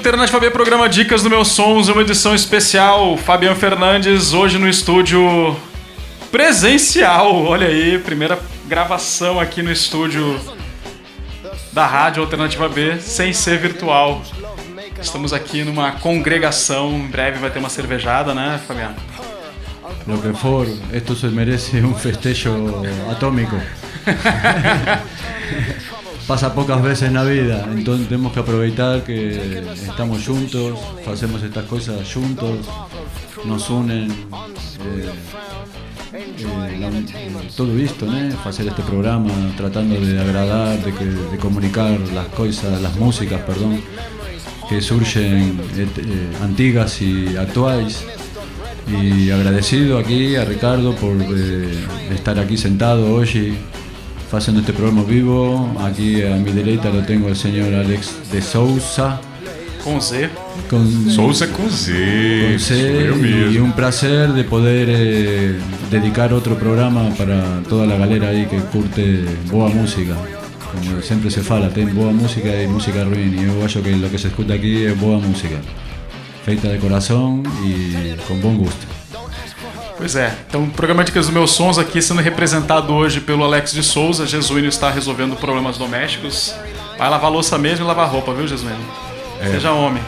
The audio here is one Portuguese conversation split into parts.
Alternativa B, programa Dicas do Meus Sons, uma edição especial. Fabiano Fernandes, hoje no estúdio presencial. Olha aí, primeira gravação aqui no estúdio da Rádio Alternativa B, sem ser virtual. Estamos aqui numa congregação, em breve vai ter uma cervejada, né, Fabiano? Lo que for, esto se merece un festejo atómico. Pasa pocas veces en la vida, entonces tenemos que aprovechar que estamos juntos, hacemos estas cosas juntos, nos unen. eh, eh, la- todo esto, ¿no? Hacer este programa tratando de agradar, de, que- de comunicar las cosas, las músicas, perdón, que surgen eh, eh, antiguas y actuales. Y agradecido aquí a Ricardo por eh, estar aquí sentado hoy haciendo este programa vivo. Aquí a mi derecha lo tengo el señor Alex de Sousa. Com Z. Con, Souza com Z. con C, y un placer de poder eh, dedicar otro programa para toda la galera ahí que curte boa música. Como siempre se fala, tem boa música y música ruin. Y yo acho que lo que se escucha aquí es boa música. Feita de corazón y con buen gusto. Pois é, então o programa Dicas dos Meus Sons aqui sendo representado hoje pelo Alex de Souza. Jesuíno está resolvendo problemas domésticos. Vai lavar louça mesmo e lavar roupa, viu, Jesuíno? Seja homem.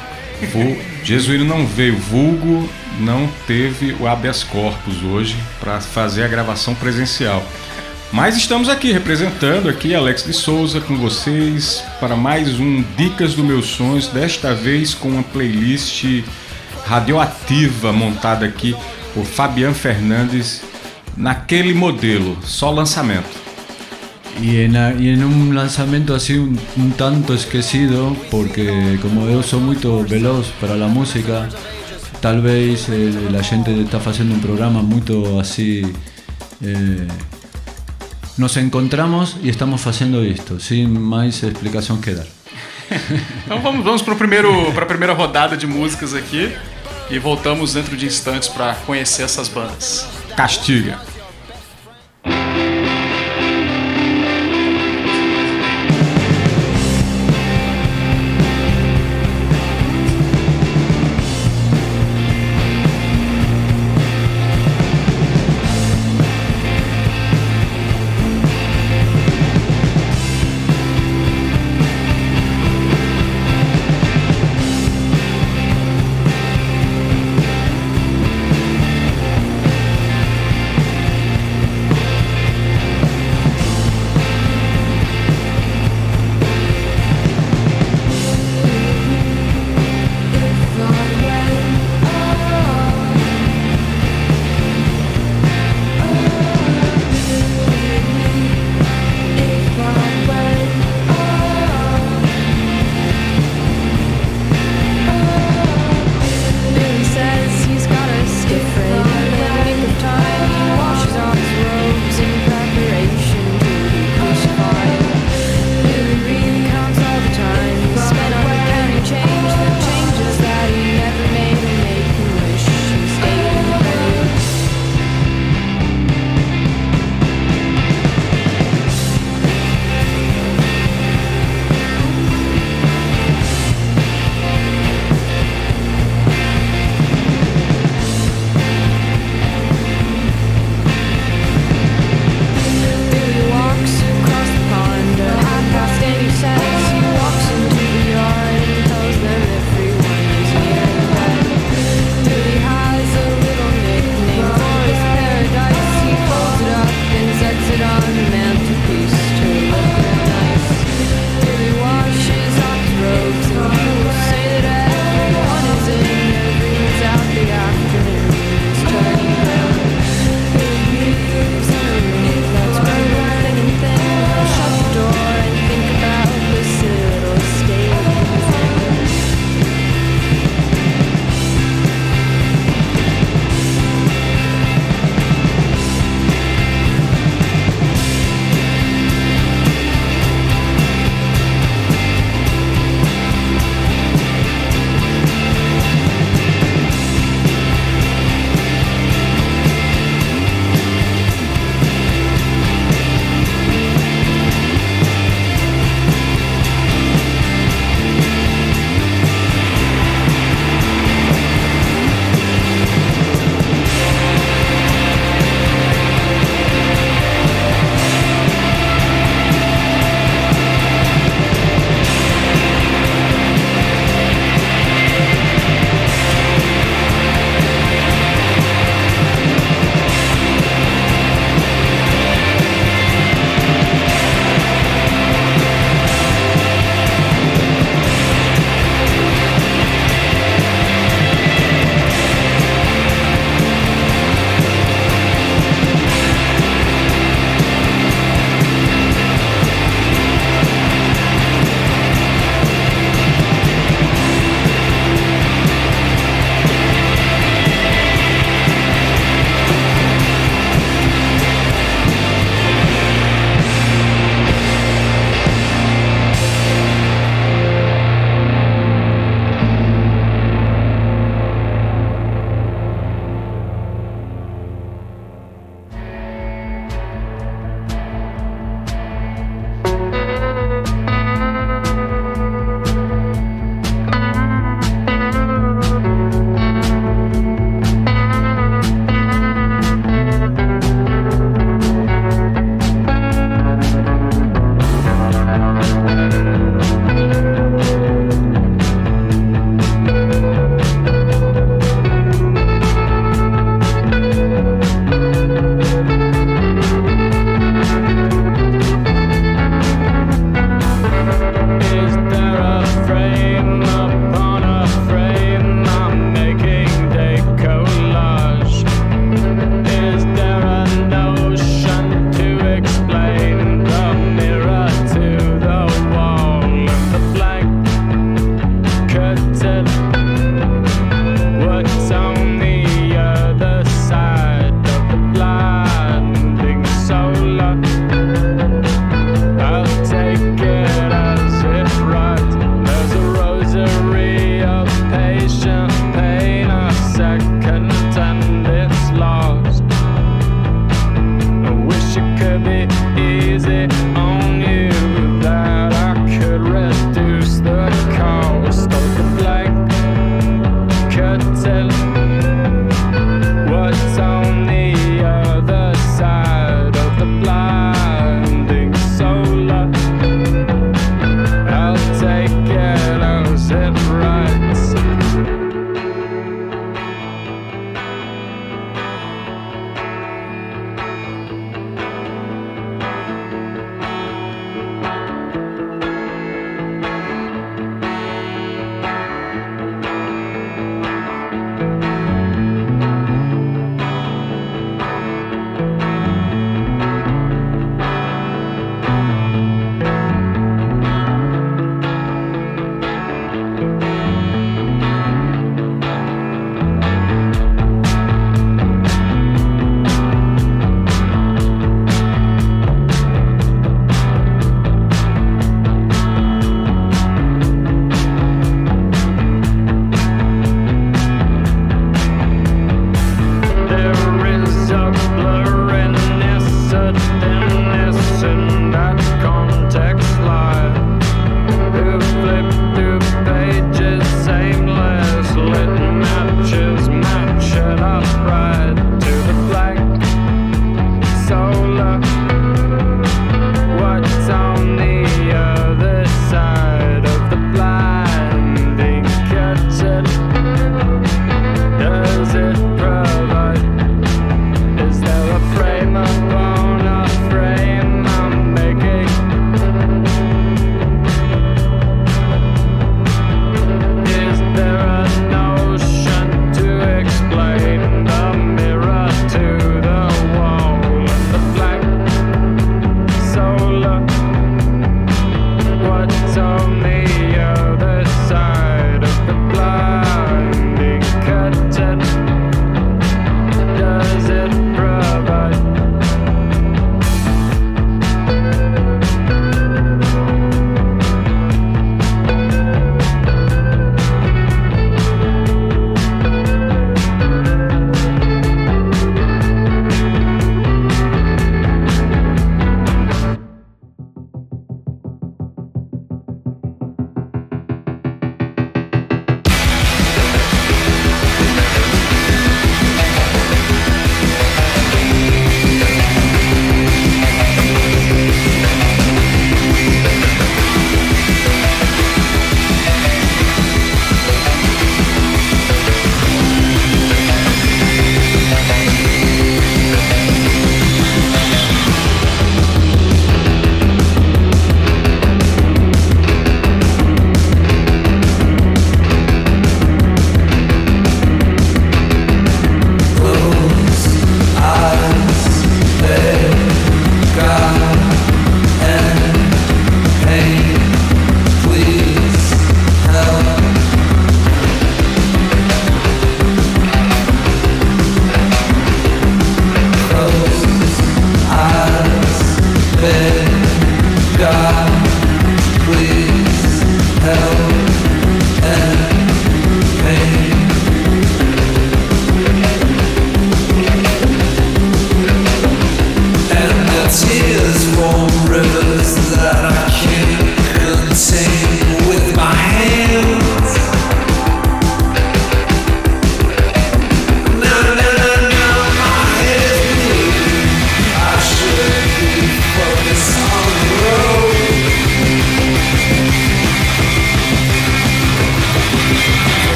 Vu- Jesuíno não veio, vulgo não teve o habeas corpus hoje para fazer a gravação presencial. Mas estamos aqui representando aqui Alex de Souza com vocês para mais um Dicas do Meus Sonhos, desta vez com uma playlist radioativa montada aqui por Fabian Fernandes naquele modelo, só lançamento. Y en, a- y en un lanzamiento así un, un tanto esquecido, porque como yo soy muy veloz para la música, tal vez eh, la gente está haciendo un programa muy así. eh, nos encontramos y estamos haciendo esto, sin más explicación que dar. Então vamos, vamos para a primeira rodada de músicas aqui e voltamos dentro de instantes para conhecer essas bandas. Castiga.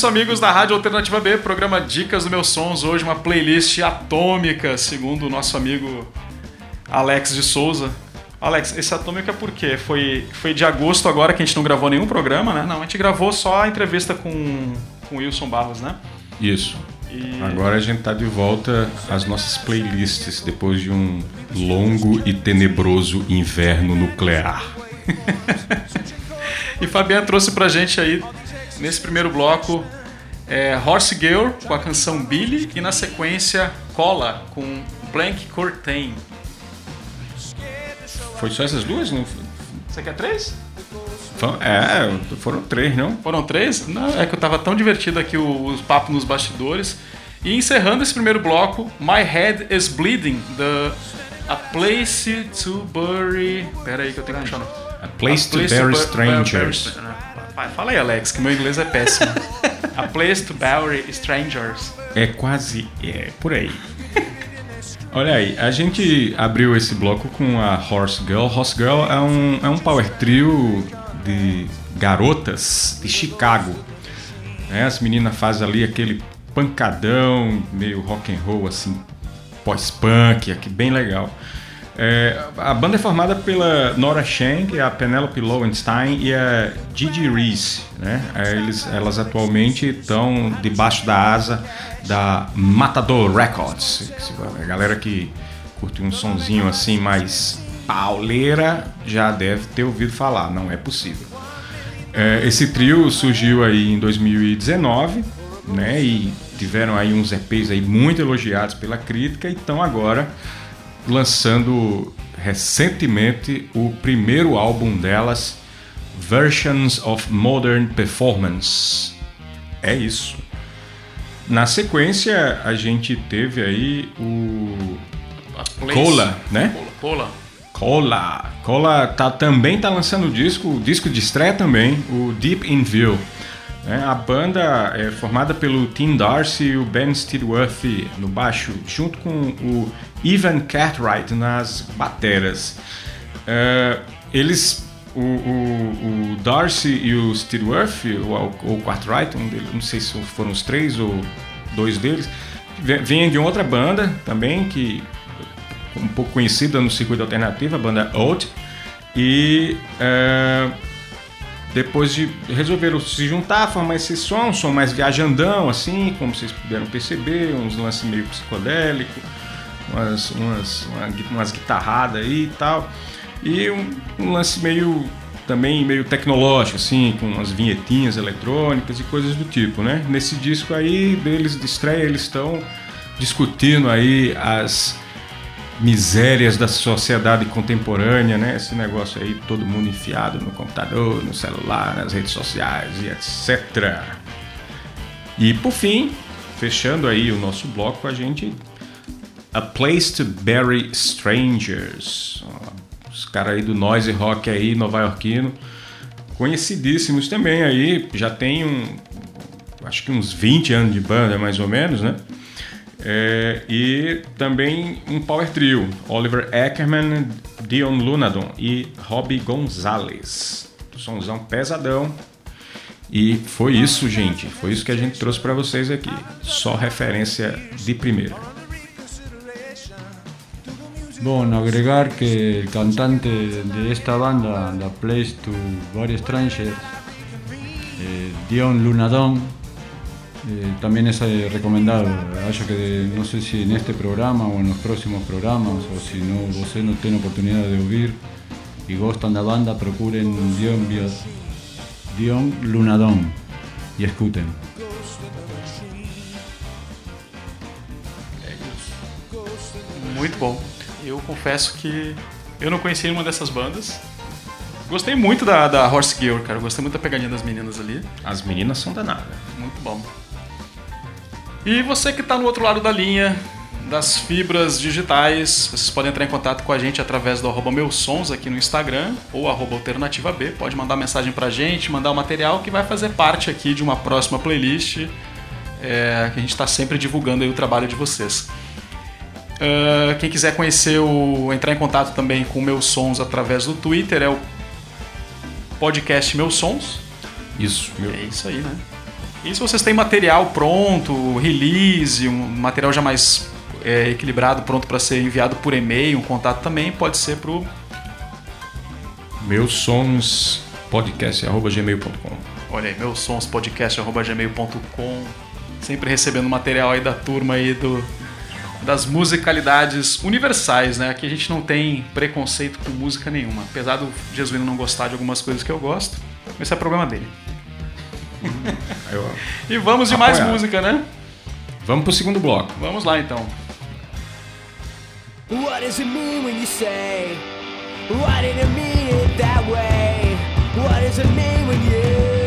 Isso, amigos da Rádio Alternativa B, programa Dicas do Meus Sons. Hoje uma playlist atômica, segundo o nosso amigo Alex de Souza. Alex, esse atômica por quê? Foi, foi de agosto agora que a gente não gravou nenhum programa, né? Não, a gente gravou só a entrevista com, com o Wilson Barros, né? Isso. E... Agora a gente tá de volta às nossas playlists depois de um longo e tenebroso inverno nuclear. e Fabiana trouxe pra gente aí, nesse primeiro bloco, é, Horse Girl com a canção Billy e na sequência Cola com Blank Curtain. Foi só essas duas? Não? Você quer três? É, foram três, não? Foram três? Não, é que eu tava tão divertido aqui o, o papo nos bastidores. E encerrando esse primeiro bloco, My Head is Bleeding, the A Place to Bury. Pera aí que eu tenho que achar. A Place, a place to, Bury Strangers. Fala aí, Alex, que meu inglês é péssimo. a Place to Bury Strangers. É quase. É, por aí. Olha aí, a gente abriu esse bloco com a Horse Girl. Horse Girl é um, é um power trio de garotas de Chicago. É, as meninas fazem ali aquele pancadão, meio rock and roll assim, pós-punk, aqui bem legal. É, a banda é formada pela Nora Shank, a Penelope Lowenstein e a Gigi Reese. Né? É, eles, elas atualmente estão debaixo da asa da Matador Records. A galera que curte um sonzinho assim mais pauleira já deve ter ouvido falar, não é possível. É, esse trio surgiu aí em 2019, né? E tiveram aí uns EPs aí muito elogiados pela crítica e estão agora lançando recentemente o primeiro álbum delas, Versions of Modern Performance. É isso. Na sequência, a gente teve aí o Cola, né? Cola. Cola. Cola tá, também tá lançando o disco, o disco de estreia também, o Deep in View. É, a banda é formada pelo Tim Darcy e o Ben Steadworth no baixo, junto com o Ivan Cartwright nas bateras. É, eles, o, o, o, Darcy e o Steadworth, ou o Cartwright, um deles, não sei se foram os três ou dois deles, vêm de outra banda também, que um pouco conhecida no circuito alternativo, a banda Old. E é, depois de resolveram se juntar, formar esse som, um som mais viajandão, assim, como vocês puderam perceber, uns lances meio psicodélico, umas, umas, umas guitarradas aí e tal. E um, um, lance meio também meio tecnológico, assim, com umas vinhetinhas eletrônicas e coisas do tipo, né? Nesse disco aí deles de estreia, eles estão discutindo aí as misérias da sociedade contemporânea, né? Esse negócio aí, todo mundo enfiado no computador, no celular, nas redes sociais e etc. E por fim, fechando aí o nosso bloco, a gente A Place to Bury Strangers. Os caras aí do noise rock aí, nova-iorquino, conhecidíssimos também aí, já tem um, acho que uns 20 anos de banda mais ou menos, né? É, e também um power trio, Oliver Ackerman, Dion Lunadon e Robbie Gonzalez. Somzão pesadão. E foi isso, gente. Foi isso que a gente trouxe para vocês aqui. Só referência de primeira. Bueno, agregar que el cantante de esta banda, The Place to Very Strangers, eh, Dion Lunadon, Eh, también es eh, recomendado. Que no sé si en este programa o en los próximos programas, o si no, vos no tienen oportunidad de oír y gustan la banda, procuren Dion, Dion Lunadón y escuten. Muito bom. Eu confesso que eu não conhecia nenhuma dessas bandas. Gostei muito da, da Horse Gear, cara. Gostei muito da pegadinha das meninas ali. As meninas são danadas. Muito bom. E você que está no outro lado da linha das fibras digitais, vocês podem entrar em contato com a gente através do arroba meus sons aqui no Instagram ou arroba alternativa B. Pode mandar mensagem pra gente, mandar o material que vai fazer parte aqui de uma próxima playlist é, que a gente está sempre divulgando o trabalho de vocês. Uh, quem quiser conhecer o. entrar em contato também com meus sons através do Twitter é o podcast Meus Sons. Isso, meu. É isso aí, né? E se vocês têm material pronto, release, um material já mais é, equilibrado, pronto para ser enviado por e-mail, um contato também, pode ser pro meus sons podcast@gmail.com. Olha aí, meus sons podcast@gmail.com. Sempre recebendo material aí da turma aí do das musicalidades universais, né? Aqui a gente não tem preconceito com música nenhuma. Apesar do Jesuíno não gostar de algumas coisas que eu gosto, esse é problema dele. E vamos de mais Apoiado. música, né? Vamos pro segundo bloco. Vamos lá então. What does it mean when you say? Why did it mean it that way? What does it mean when you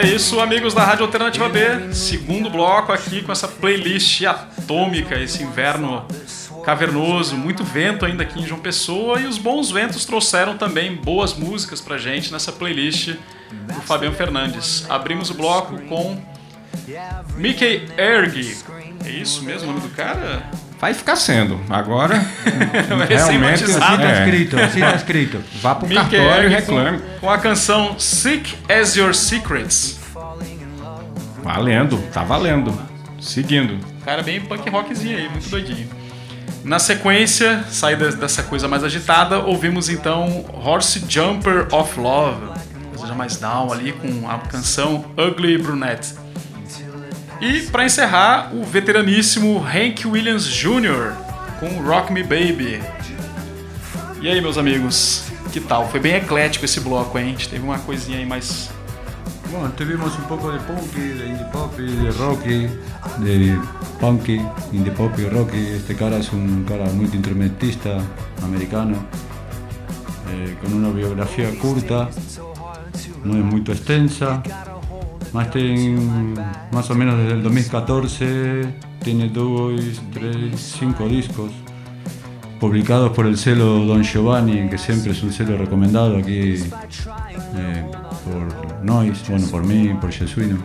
É isso, amigos da Rádio Alternativa B. Segundo bloco aqui com essa playlist atômica, esse inverno cavernoso, muito vento ainda aqui em João Pessoa e os bons ventos trouxeram também boas músicas pra gente nessa playlist do Fabiano Fernandes. Abrimos o bloco com Mickey Erg. É isso mesmo o nome do cara? Vai ficar sendo. Agora, realmente, está é, escrito, así está escrito. vá pro Mickey cartório e com, reclame. com a canção Sick as Your Secrets. Valendo, tá valendo. Seguindo. Cara bem punk rockzinho aí, muito doidinho. Na sequência, sair de- dessa coisa mais agitada, ouvimos então Horse Jumper of Love, coisa mais down ali com a canção Ugly Brunette. E para encerrar, o veteraníssimo Hank Williams Jr. com Rock Me Baby. E aí, meus amigos, que tal? Foi bem eclético esse bloco, hein? A gente teve uma coisinha aí mais Bueno, tuvimos un poco de punky, de indie pop, de rocky, de punky, indie pop y rocky. Este cara es un cara muy instrumentista americano, eh, con una biografía curta, no es muy extensa, Mas tem más o menos desde el 2014, tiene dos, tres, cinco discos publicados por el celo Don Giovanni, que siempre es un celo recomendado aquí eh, por Noise, bueno, por mí, por Jesuino.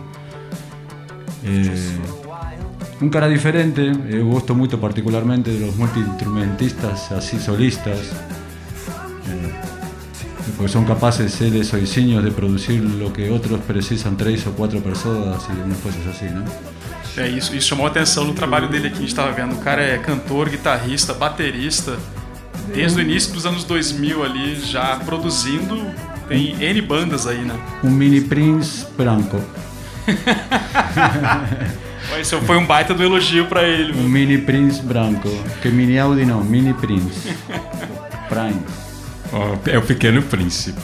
Eh, un cara diferente, eu gosto muito particularmente de los multiinstrumentistas así solistas, eh, porque son capaces eles soisinhos de producir lo que otros precisan tres o quatro pessoas e umas coisas assim, né? É, isso, isso chamou a atenção no trabalho dele aqui, a gente tava vendo. O cara é cantor, guitarrista, baterista. Desde o início dos anos 2000 ali, já produzindo. Tem N bandas aí, né? Um mini Prince branco, Esse foi um baita do elogio pra ele. um mini Prince branco, que mini Audi não, mini Prince. Prime. É o Pequeno Príncipe.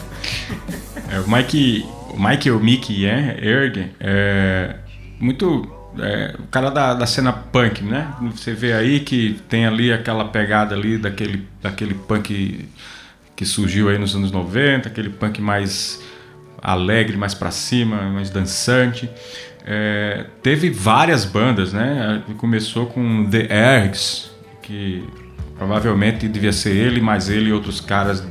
É, o Mike, o Mike ou Mickey é, Erg é muito é, o cara da, da cena punk, né? Você vê aí que tem ali aquela pegada ali daquele, daquele punk que surgiu aí nos anos 90, aquele punk mais alegre, mais pra cima, mais dançante. É, teve várias bandas, né? Começou com The Ergs, que provavelmente devia ser ele, mas ele e outros caras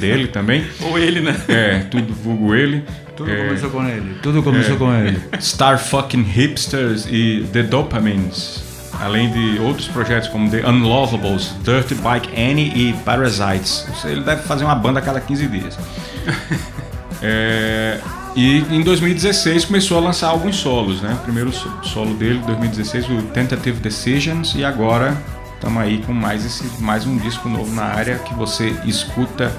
dele também. Ou ele, né? É, tudo vulgo ele. Tudo É, começou com ele, tudo começou com ele. Star Fucking Hipsters e The Dopamines. Além de outros projetos como The Unlovables, Dirty Bike Annie e Parasites. Ele deve fazer uma banda a cada 15 dias. É, e em 2016 começou a lançar alguns solos, né? O primeiro so- solo dele, 2016, o Tentative Decisions, e agora estamos aí com mais, esse, mais um disco novo na área que você escuta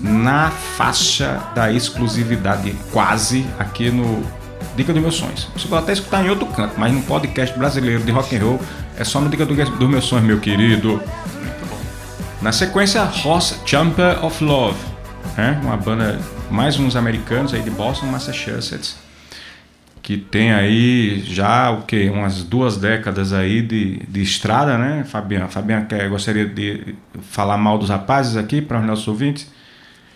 na faixa da exclusividade, quase aqui no Dica dos Meus Sonhos. Você pode até escutar em outro canto, mas no podcast brasileiro de rock and roll é só no Dica do- dos Meus Sonhos, meu querido. Na sequência, Horse Jumper of Love, né? uma banda, mais uns americanos aí de Boston, Massachusetts, que tem aí já o que umas duas décadas aí de, de estrada, né, Fabiana? Fabiana quer, gostaria de falar mal dos rapazes aqui para os nossos ouvintes?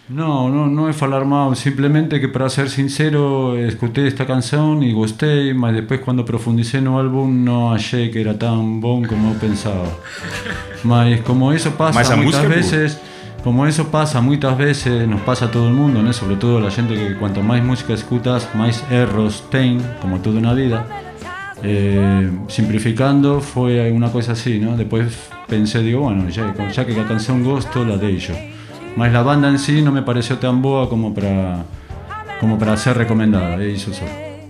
No, no, no es falar mal, simplemente que para ser sincero, escuché esta canción y gostei, mas después cuando profundicé no álbum no achei que era tan bom como eu pensaba. Mas como eso pasa Mas a muchas música é boa. Como eso pasa muchas veces, nos pasa a todo el mundo, ¿no? sobre todo la gente que cuanto más música escutas, más erros ten, como toda una vida. Eh, simplificando fue una cosa así, ¿no? Después pensé, digo, bueno, ya, ya que la canción gosto, la de yo. Mas la banda en sí no me pareció tan boa como para como para ser recomendada, é isso só.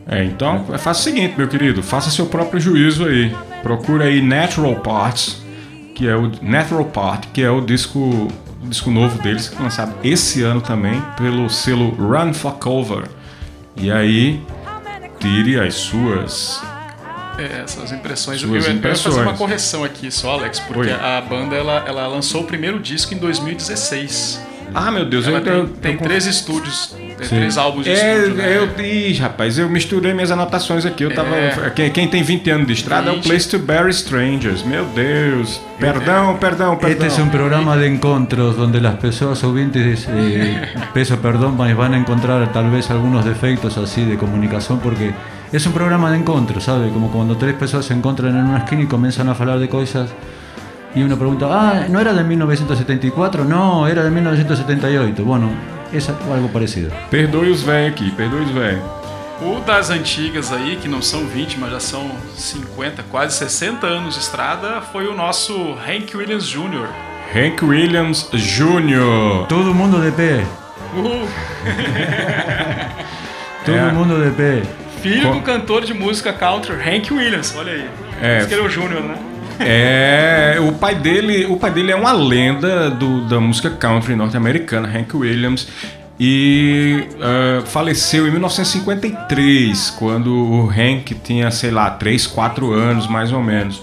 É, então faça o seguinte, meu querido, faça seu próprio juízo aí. Procura aí Natural Parts, que é o Natural Part, que é o disco, disco novo deles, lançado esse ano também pelo selo Run for Cover. E aí tire as suas. É, essas impressões. Suas eu, eu ia impressões. fazer uma correção aqui só, Alex, porque Oi. a banda ela, ela lançou o primeiro disco em 2016. Ah, meu Deus, Ela eu, tem, eu, tem eu- três estúdios. Três álbuns de É, estúdio. né? eu, ih, rapaz, eu misturei minhas anotações aqui. Eu tava. É. Quem, quem tem 20 anos de estrada é o 20. Place to Bury Strangers. Meu Deus. Perdão, perdão, perdão. Este es un programa de encontros donde las personas oyentes, eh, peso perdón, mas van a encontrar tal vez algunos defectos así de comunicación porque es un programa de encontros, ¿sabe? Como cuando tres personas se encuentran en una esquina y comienzan a hablar de cosas y uno pregunta, ah, ¿no era de 1974? No, era de 1978. Bueno, es algo parecido. Perdoe os velhos aqui, perdoe os velhos. O das antigas aí, que não são 20, mas já são 50, quase 60 anos de estrada, foi o nosso Hank Williams Jr. Hank Williams Jr. Todo mundo de pé, Uhul. todo É. mundo de pé. Filho Co- do cantor de música country, Hank Williams, olha aí. É. Diz que ele é o Júnior, né? É, o pai dele, o pai dele é uma lenda do, da música country norte-americana, Hank Williams, e ah, faleceu em 1953, quando o Hank tinha, sei lá, 3, 4 anos mais ou menos.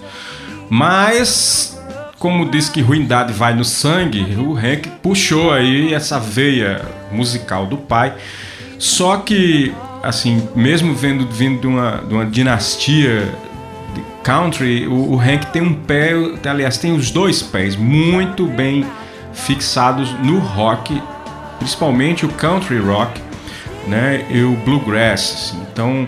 Mas, como diz que ruindade vai no sangue, o Hank puxou aí essa veia musical do pai. Só que, assim, mesmo vendo, vindo de uma, de uma dinastia country, o, o Hank tem um pé, aliás, tem os dois pés muito bem fixados no rock, principalmente o country rock, né, e o bluegrass. assim. Então,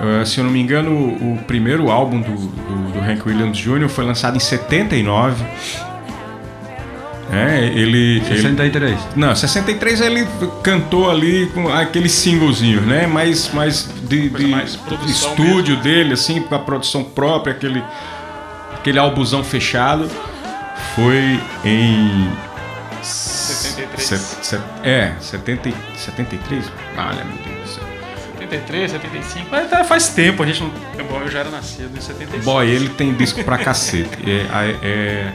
eh, se eu não me engano, o, primeiro álbum do, do, do Hank Williams Jr. foi lançado em 79. É, ele, ele, 63. não, 63 ele cantou ali com aqueles singlezinhos, né? Mas, mas de, de mais estúdio dele, assim, com a produção própria, aquele, aquele albuzão fechado, foi em 73. se- se- é, 70, e- 73? Olha, meu Deus do céu. 73, 75. Mas tá- faz tempo, a gente não. Bom, eu já era nascido em 76. Boy, ele tem disco pra cacete. É, é- é-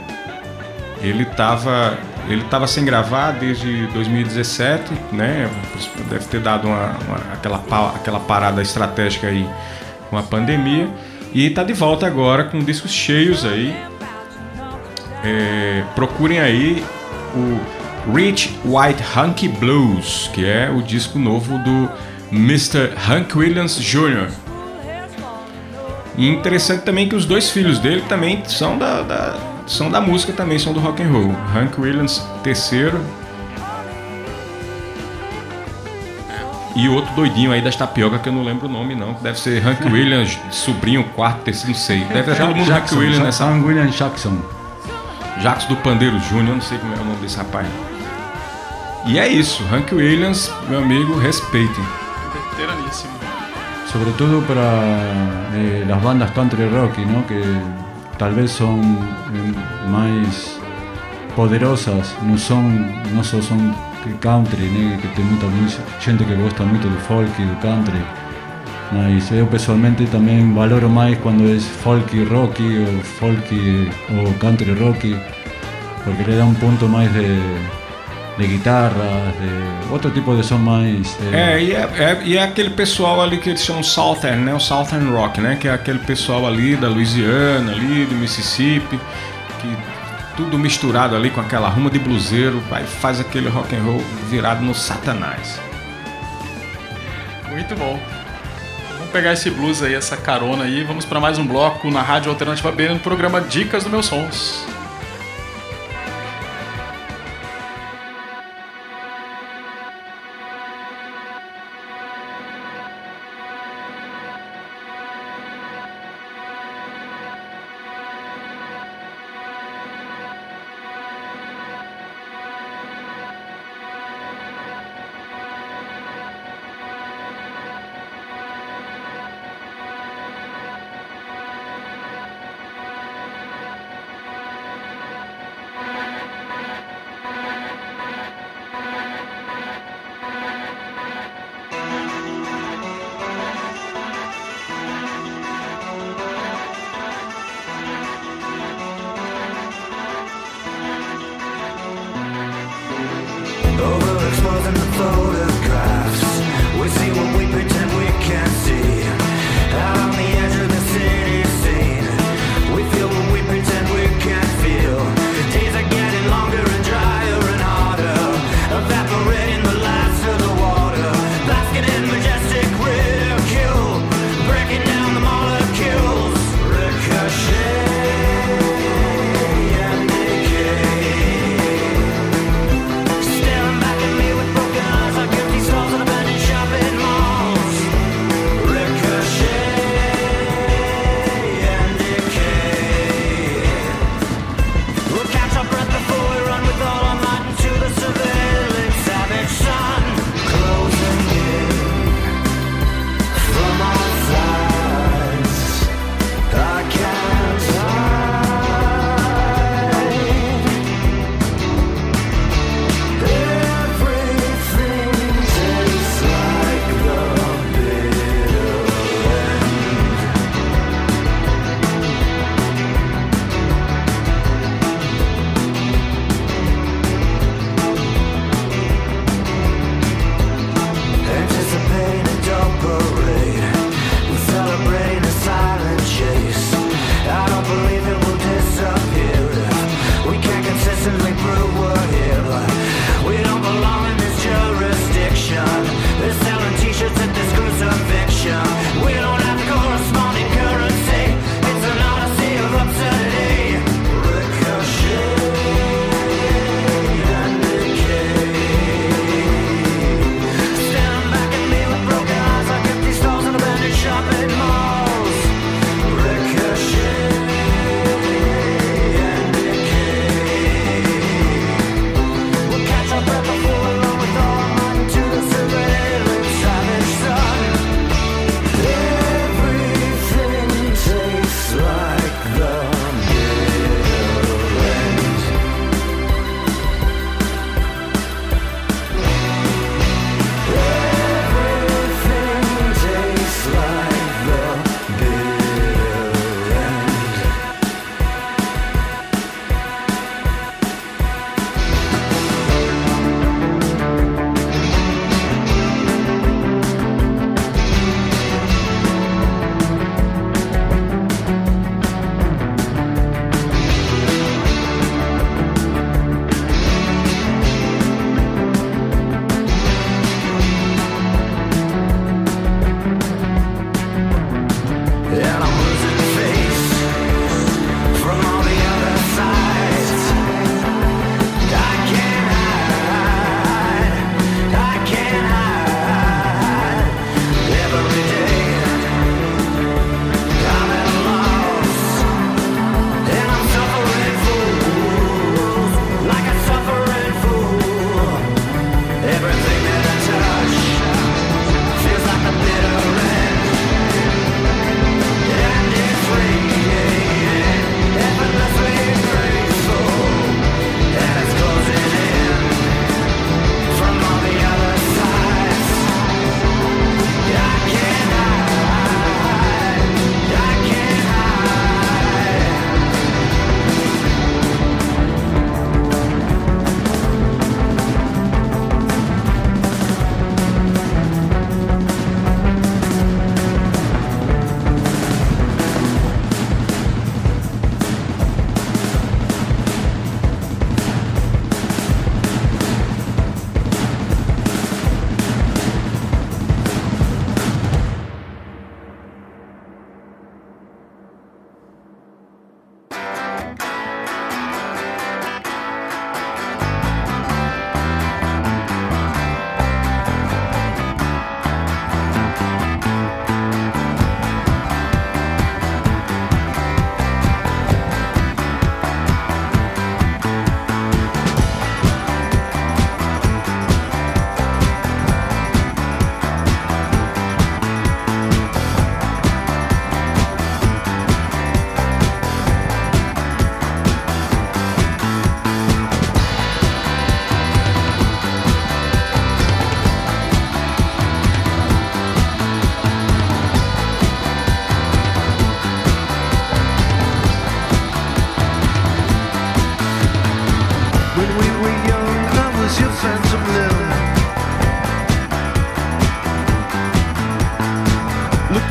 ele tava. Ele tava sem gravar desde 2017, né? Deve ter dado uma, uma- aquela, aquela parada estratégica aí com a pandemia. E tá de volta agora com discos cheios aí. É, procurem aí o Rich White Hunky Blues, que é o disco novo do Mr. Hank Williams Jr. E interessante também que os dois filhos dele também são da, da- são da música também, são do rock and roll. Hank Williams terceiro e o outro doidinho aí das tapioca que eu não lembro o nome não, que deve ser Hank Williams, sobrinho quarto, terceiro, não sei. Deve ter todo mundo Hank Jackson, Williams Ja- nessa Sam William Jackson. Jacques do Pandeiro Júnior, não sei como é o nome desse rapaz. E é isso, Hank Williams, meu amigo, respeitem. Veteraníssimo. Sobre todo para eh, las bandas country rock, ¿no? que tal vez son eh, más poderosas, no son, no só son country, né? que tem muita música, gente que gosta muito do folk e do country. Mas eu pessoalmente também valoro mais quando é folk rock ou folk ou country rock, porque le dá um ponto mais de, de guitarras, de outro tipo de som mais. eh, É e, é, é- e é aquele pessoal ali que eles chamam Southern, né? O Southern Rock, né? Que é aquele pessoal ali da Louisiana, ali do Mississippi, que tudo misturado ali com aquela ruma de bluseiro, vai faz aquele rock and roll virado no satanás. Muito bom. Vamos pegar esse blues aí, essa carona aí. Vamos para mais um bloco na Rádio Alternativa B no programa Dicas do Meus Sons.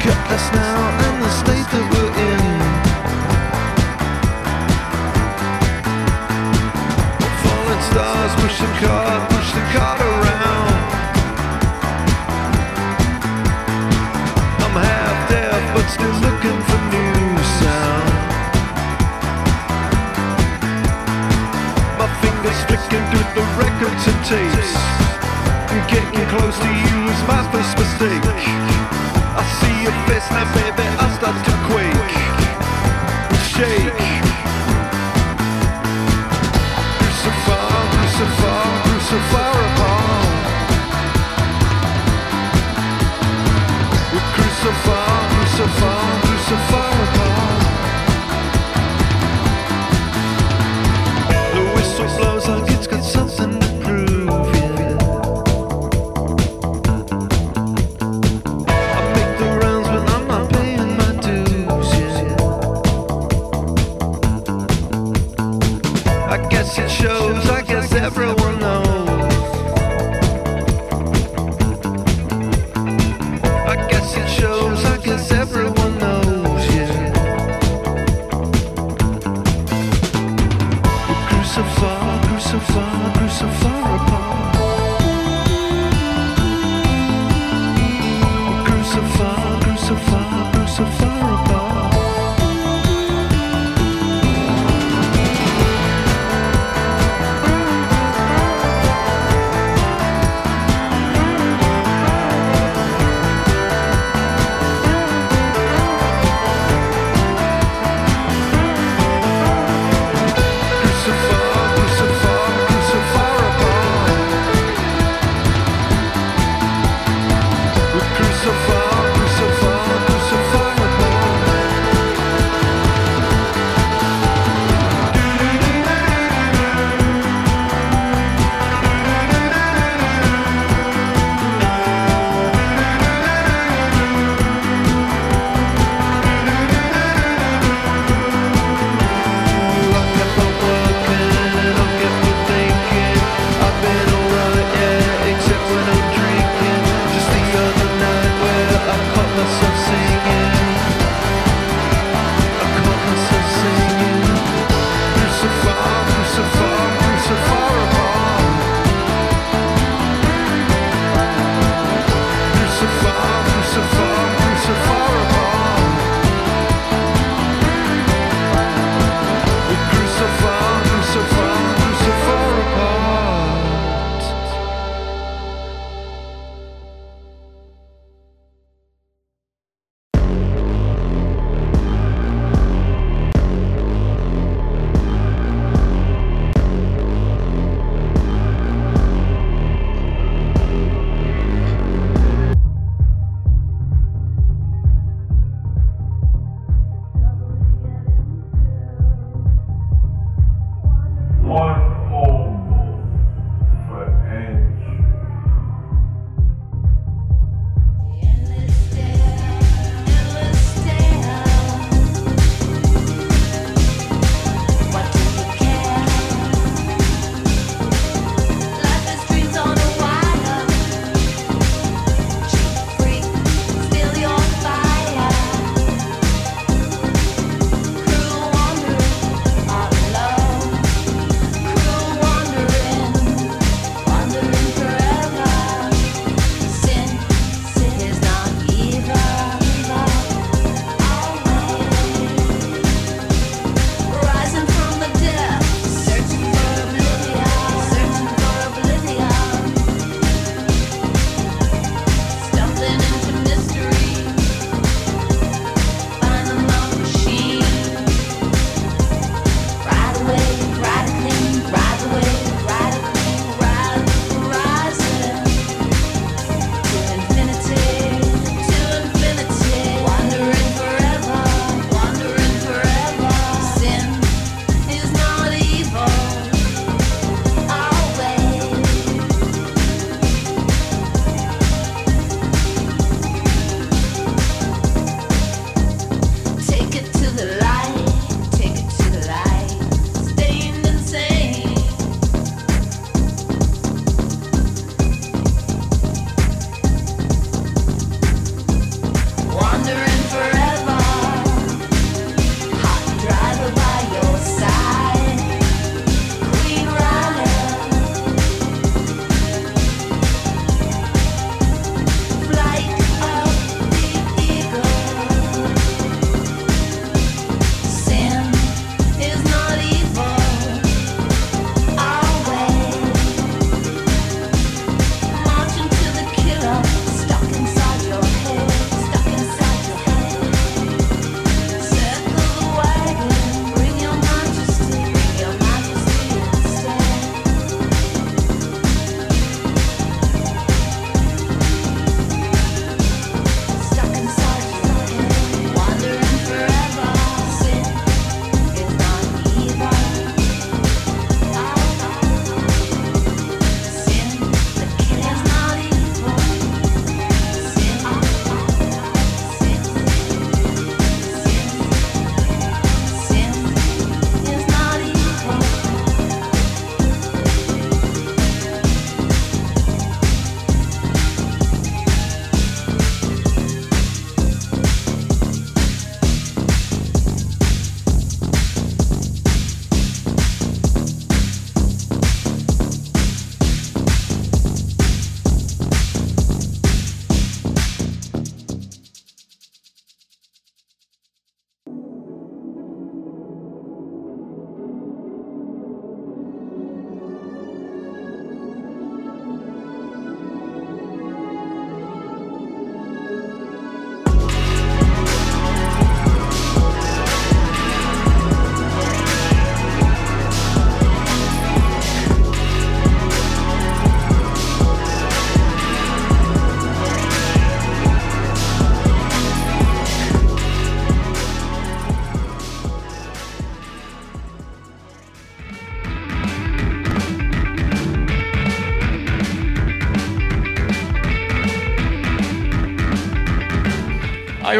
Look now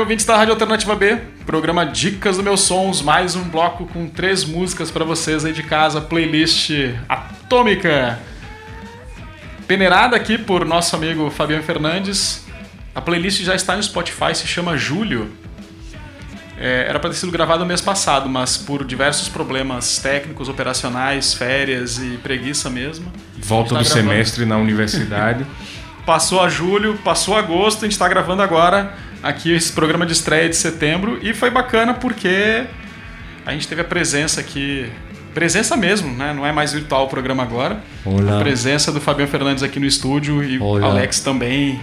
ouvintes da Rádio Alternativa B, programa Dicas do Meus Sons, mais um bloco com três músicas pra vocês aí de casa, playlist atômica. Peneirada aqui por nosso amigo Fabiano Fernandes. A playlist já está no Spotify, se chama Júlio. É, era para ter sido gravado no mês passado, mas por diversos problemas técnicos, operacionais, férias e preguiça mesmo. Volta do tá gravando. semestre na universidade. Passou a julho, passou agosto, a gente está gravando agora aqui esse programa de estreia de setembro e foi bacana porque a gente teve a presença aqui, presença mesmo, né? Não é mais virtual o programa agora. Olá. A presença do Fabiano Fernandes aqui no estúdio e o Olá. Alex também.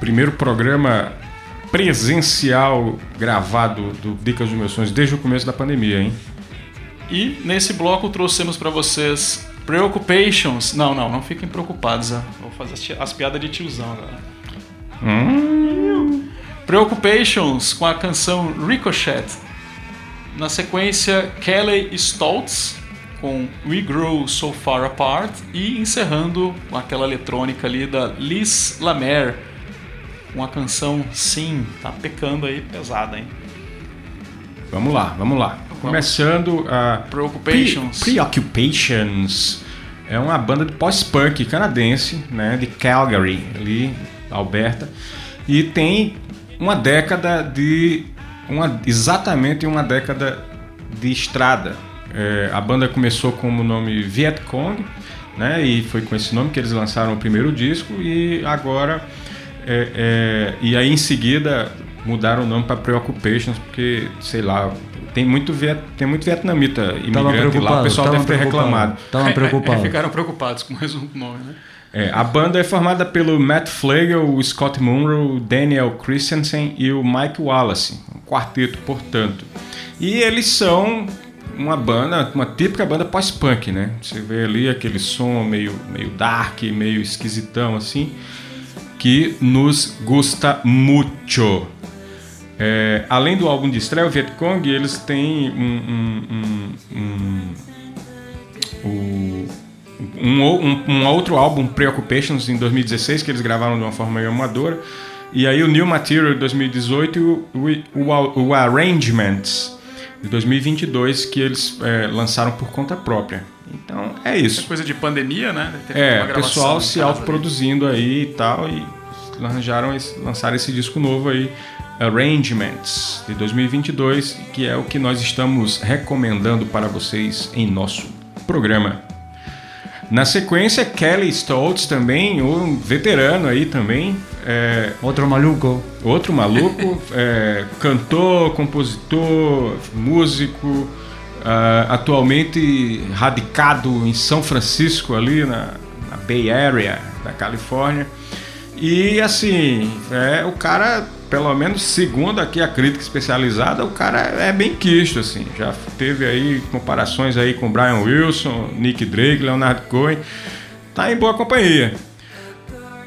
Primeiro programa presencial gravado do Dicas dos Meus Sonhos desde o começo da pandemia, hein? E nesse bloco trouxemos para vocês Preoccupations. Não, não, não fiquem preocupados. ó. Vou fazer as piadas de tiozão agora. Preoccupations com a canção Ricochet. Na sequência, Kelly Stoltz com We Grow So Far Apart. E encerrando com aquela eletrônica ali da Liz Lamer. Uma canção, sim, tá pecando aí pesada, hein? Vamos lá, vamos lá. Começando a Preoccupations. Pre- Preoccupations é uma banda de post-punk canadense, né, de Calgary, ali, Alberta, e tem uma década de uma exatamente uma década de estrada. É, a banda começou com o nome Viet Cong, né, e foi com esse nome que eles lançaram o primeiro disco e agora é, é, e aí em seguida mudaram o nome para Preoccupations porque sei lá tem muito viet, tem muito vietnamita imigrante lá, o pessoal deve ter reclamado. Estavam É, é, preocupados. ficaram preocupados com mais um nome, né? É, a banda é formada pelo Matt Flagel, o Scott Munro, Daniel Christensen e o Mike Wallace, um quarteto, portanto. E eles são uma banda, uma típica banda pós-punk, né? Você vê ali aquele som meio, meio dark, meio esquisitão assim, que nos gusta muito. É, além do álbum de estreia, o Vietcong, eles têm um, um- um- um- o- um, um- um outro álbum, Preoccupations, em 2016, que eles gravaram de uma forma meio amadora. E aí o New Material de 2018 e o, o, o, Arrangements de 2022, que eles é, lançaram por conta própria. Então é É isso. coisa de pandemia, né? É, o pessoal se autoproduzindo aí e tal, e arranjaram esse, lançaram esse disco novo aí, Arrangements, de 2022, que é o que nós estamos recomendando para vocês em nosso programa. Na sequência, Kelly Stoltz também, um veterano aí também, é, Otro maluco. outro maluco, é, cantor, compositor, músico, ah, atualmente radicado em São Francisco, ali na, na Bay Area da Califórnia. E assim, é, o cara, pelo menos segundo aqui a crítica especializada, o cara é bem quisto, assim. Já teve aí comparações aí com Brian Wilson, Nick Drake, Leonard Cohen. Tá em boa companhia.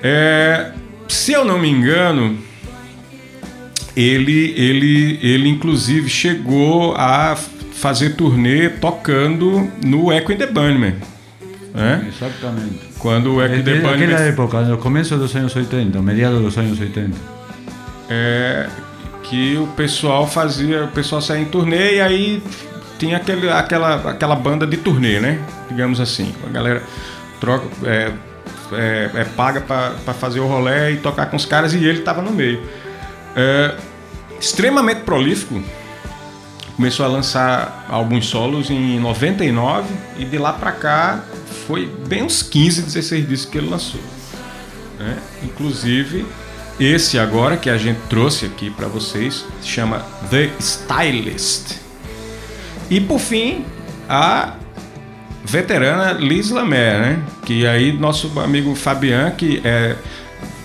É, se eu não me engano, ele, ele, ele inclusive chegou a fazer turnê tocando no Echo and the Bunnymen. Né? Exactamente. Quando o Desde aquella Bunnymen época, comienzos de los años 80, mediados de los años 80. é, que o pessoal fazia, o pessoal saía em turnê e aí tinha aquele, aquela, aquela banda de turnê, né? Digamos assim, a galera troca, é, é, é paga para fazer o rolê e tocar com os caras e ele tava no meio. É, extremamente prolífico, começou a lançar alguns solos em 99 e de lá pra cá foi bem uns 15, 16 discos que ele lançou né? Inclusive, esse agora que a gente trouxe aqui para vocês se chama The Stylist. E por fim, a veterana Liz Lamer, né? Que aí nosso amigo Fabian, que é,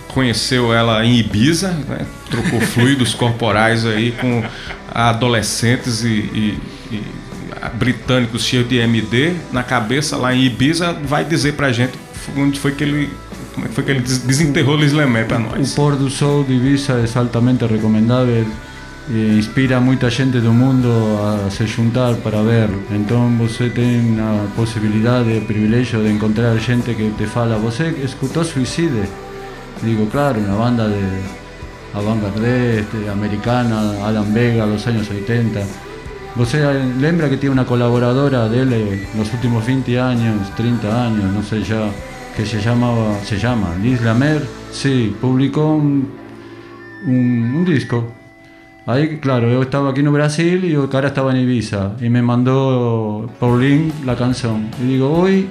conheceu ela em Ibiza, né? trocou fluidos corporais aí com adolescentes e, e- e britânicos cheios de MD na cabeça lá em Ibiza, vai dizer pra gente onde foi que ele como é foi que ele des- desenterrou Liz Lamer pra O nós. Pôr do Sol de Ibiza es altamente recomendável e inspira muita gente do mundo a se juntar para ver. Então você tem a possibilidade, o privilégio de encontrar gente que te fala, você escutou Suicide? Digo, claro, uma banda de, avant-garde, este, americana, Alan Vega, los años 80. Você lembra que tiene una colaboradora de él eh, los últimos 20 años, 30 años, no sé ya, que se llamaba, se llama Liz Lamer? Sí, publicó un, disco. Ahí, claro, yo estaba aquí en Brasil y estaba en Ibiza y me mandó por link la canción. Y digo, hoy,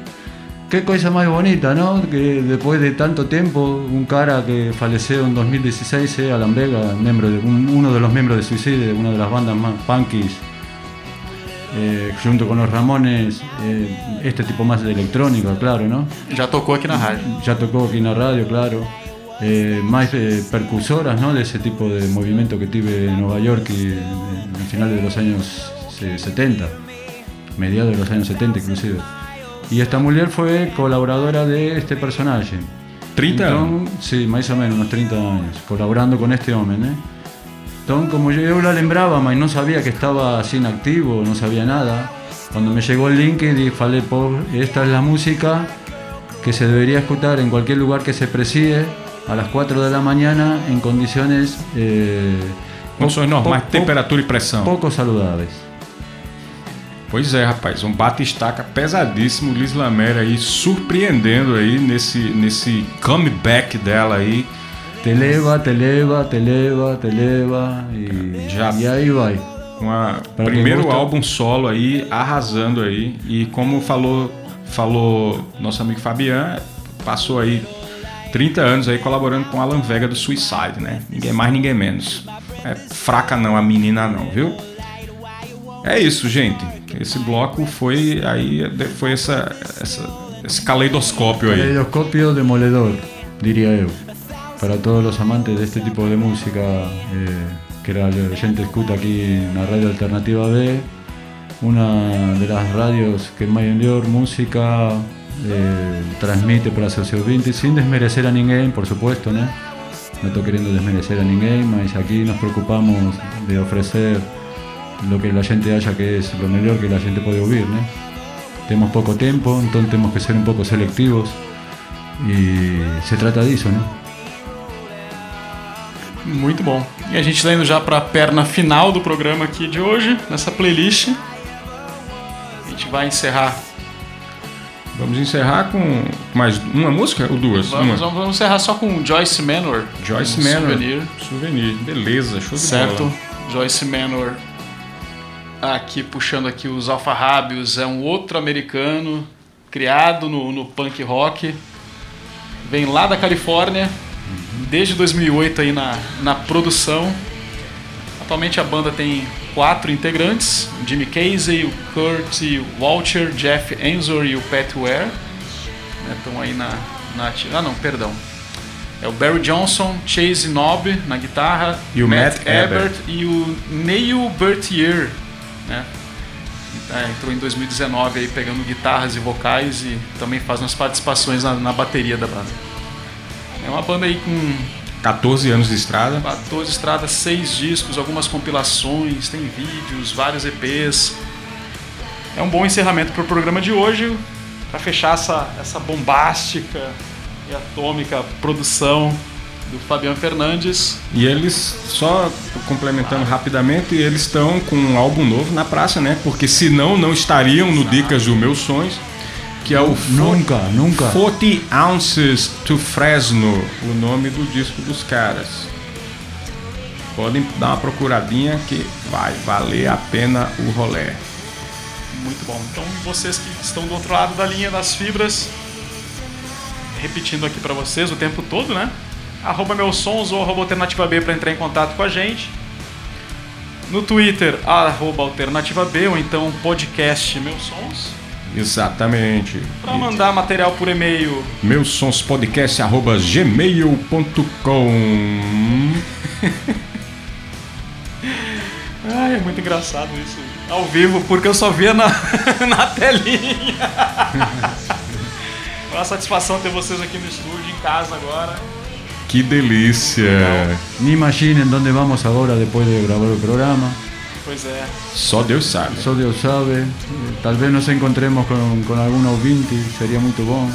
qué cosa más bonita, ¿no? Que después de tanto tiempo, un cara que falleció en 2016, eh, Alan Vega, miembro de, un- uno de los miembros de Suicide, una de las bandas más punkies, eh, junto con los Ramones, eh, este tipo más de electrónica, claro, ¿no? Já tocou aqui na rádio. Ya tocó aquí en la radio, claro. Eh, más percusoras, ¿no? De ese tipo de movimiento que tuve en Nueva York y en, en finales de los años eh, 70, mediados de los años 70 inclusive. Y esta mujer fue colaboradora de este personaje. 30 anos. Entonces, Sí, más o menos, unos 30 años, colaborando con este hombre, ¿eh? Entonces, como yo, yo la lembraba, mas no sabía que estaba así inactivo, no sabía nada. Cuando me llegó el link, dije, falei, "Po, esta es la música que se debería escuchar en cualquier lugar que se preside a las 4 de la mañana en condiciones eh, normais, po- temperatura e pressão. poco saludables. Pois é, rapaz, um bate-estaca pesadíssimo, Liz Lamer aí surpreendendo aí nesse, nesse comeback dela aí. Te eleva, te eleva, te eleva, te eleva y, Ya. y ahí va. Com a Pra primeiro álbum solo aí, arrasando aí. E como falou, falou nosso amigo Fabian, passou aí 30 anos aí colaborando com Alan Vega do Suicide, né? Ninguém mais, ninguém menos. É fraca não, a menina não, viu? É isso, gente. Esse bloco foi aí, foi essa, essa- esse caleidoscópio aí. Caleidoscopio demoledor, diría yo, para todos los amantes de este tipo de música eh, que la gente escucha aquí en la radio alternativa B, una de las radios que mayor música eh, transmite para seus ouvintes, sin desmerecer a ninguém, por supuesto, ¿no? No estoy queriendo desmerecer a ninguém, mas aquí nos preocupamos de ofrecer lo que la gente haya que es lo mejor que la gente puede oír, ¿no? Tenemos poco tiempo, entonces tenemos que ser un poco selectivos y se trata de eso, ¿no? Muito bom. E a gente tá indo já pra perna final do programa aqui de hoje, nessa playlist. A gente vai encerrar. Vamos encerrar com mais uma música ou duas? Vamos, vamos, vamos encerrar só com Joyce Manor. Joyce um Manor. Souvenir, Souvenir. Beleza, show de certo? bola. Joyce Manor. Aqui puxando aqui os alfarrábios, é um outro americano criado no, no punk rock. Vem lá da Califórnia, desde 2008 aí na, na produção. Atualmente a banda tem quatro integrantes: o Jimmy Casey, o Kurt Walcher, Jeff Enzor e o Pat Ware. Estão aí na, na Ah, não, perdão. É o Barry Johnson, Chase Knob na guitarra, E o Matt Ebert. e o Neil Bertier, né? É, entrou em 2019 aí pegando guitarras e vocais e também faz umas participações na, na bateria da banda. É uma banda aí com 14 anos de estrada. 14 estradas, 6 discos, algumas compilações, tem vídeos, vários EPs. É um bom encerramento para o programa de hoje, para fechar essa, essa bombástica e atômica produção do Fabiano Fernandes. E eles, só complementando rapidamente, eles estão com um álbum novo na praça, né? Porque senão não estariam no Dicas do Meus Sonhos, que é o Nunca, nunca. 40 Ounces to Fresno, o nome do disco dos caras. Podem dar uma procuradinha que vai valer a pena o rolê. Muito bom. Então, vocês que estão do outro lado da linha das fibras, repetindo aqui para vocês o tempo todo, né? Arroba meus sons ou arroba alternativa B para entrar em contato com a gente. No Twitter, arroba alternativa B ou então podcast meus sons. Exatamente. Para mandar material por e-mail, Meus sons podcast arroba gmail.com Ai, é muito engraçado isso. Ao vivo, porque eu só via na, na telinha. Uma satisfação ter vocês aqui no estúdio, em casa agora. Que delícia! Ni imaginen dónde vamos ahora después de grabar el programa. Pois é. Só Deus sabe. Só Dios sabe. Eh, Tal vez nos encontremos con, con algún ouvinte, sería muy bom.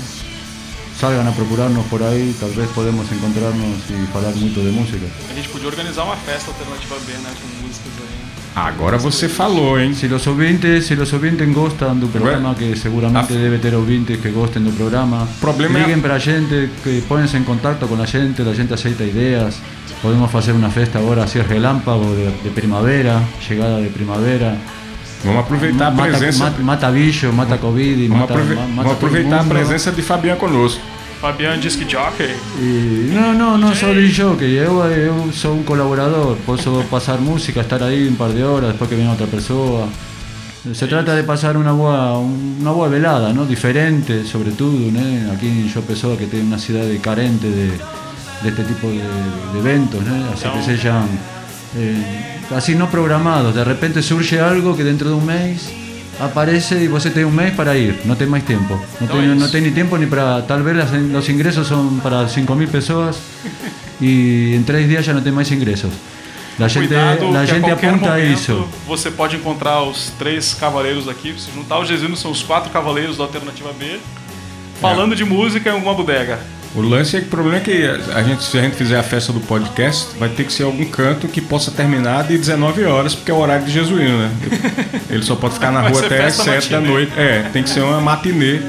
salgan a procurarnos por ahí, tal vez podemos encontrarnos y hablar mucho de música. A gente podia organizar uma festa alternativa B, né? Com músicas aí. Agora você falou, hein? Si los oyentes, si los oyentes gustan do programa, que seguramente Ah. debe ter ouvintes que gostem do programa, Problema é- liguem pra gente, que pónganse en contacto con la gente, la gente aceita ideas. Podemos hacer una festa ahora así relámpago de, de primavera, llegada de primavera. Vamos aproveitar a mata, presença. mata, mata bicho, mata Covid, Vamos, mata, aprove- ma- mata vamos aproveitar a presença de Fabiano conosco. Fabiano Disc Jockey. E não, não, não sou de jockey, eu, eu sou um colaborador, posso passar música, estar aí um par de horas, depois que vem outra pessoa. Se trata de passar uma boa, uma boa velada, ¿no? diferente, sobretudo, né? aqui em João Pessoa, que tem uma cidade carente de, de este tipo de, de eventos, né? así que sejam eh, así no programados. De repente surge algo que dentro de un mes aparece y vos tenés un mes para ir, no tenés más tiempo. No es. no tenés ni tiempo ni para. Tal vez las- los ingresos son para 5.000 personas y en tres días ya no tenés más ingresos. La gente, Cuidado, la a gente qualquer apunta a isso. você pode encontrar os três cavaleiros aqui. Se juntar os Jesuínos, são os quatro cavaleiros da Alternativa B. Falando de música em alguma bodega. O lance é que o problema é que a gente, se a gente fizer a festa do podcast, vai ter que ser algum canto que possa terminar de 19 horas, porque é o horário de Jesuíno, né? Ele só pode ficar na rua até as festa 7 da noite. É, tem que ser uma matinê.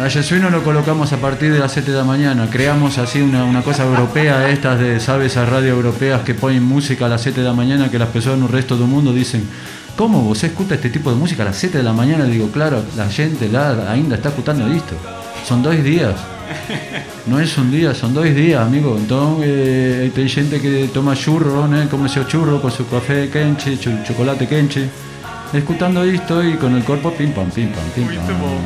A Jesuino lo colocamos a partir de las 7 de la mañana. Creamos así una, una cosa europea, estas de, ¿sabes? Esas radios europeas que ponen música las 7 de la mañana, que las personas en el resto del mundo dicen, ¿cómo vos escuta este tipo de música a las 7 de la mañana? Digo, claro, la gente lá ainda está escuchando esto. Son dos días. No es un día, son dos días, amigo. Entonces, eh, hay gente que toma churro, ¿no? come seu churro con su café quenche, chu- chocolate quenche, escuchando esto y con el cuerpo pim pam, pim pam, pim Muito pam. bom.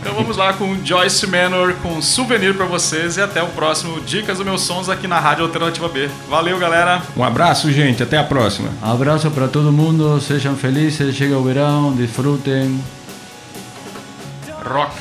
Então vamos lá com Joyce Manor com souvenir pra vocês e até o próximo Dicas dos Meus Sons aqui na Rádio Alternativa B. Valeu, galera. Um abraço, gente. Até a próxima. Abrazo para todo mundo, sean felices, llega el verano, disfruten. Rock.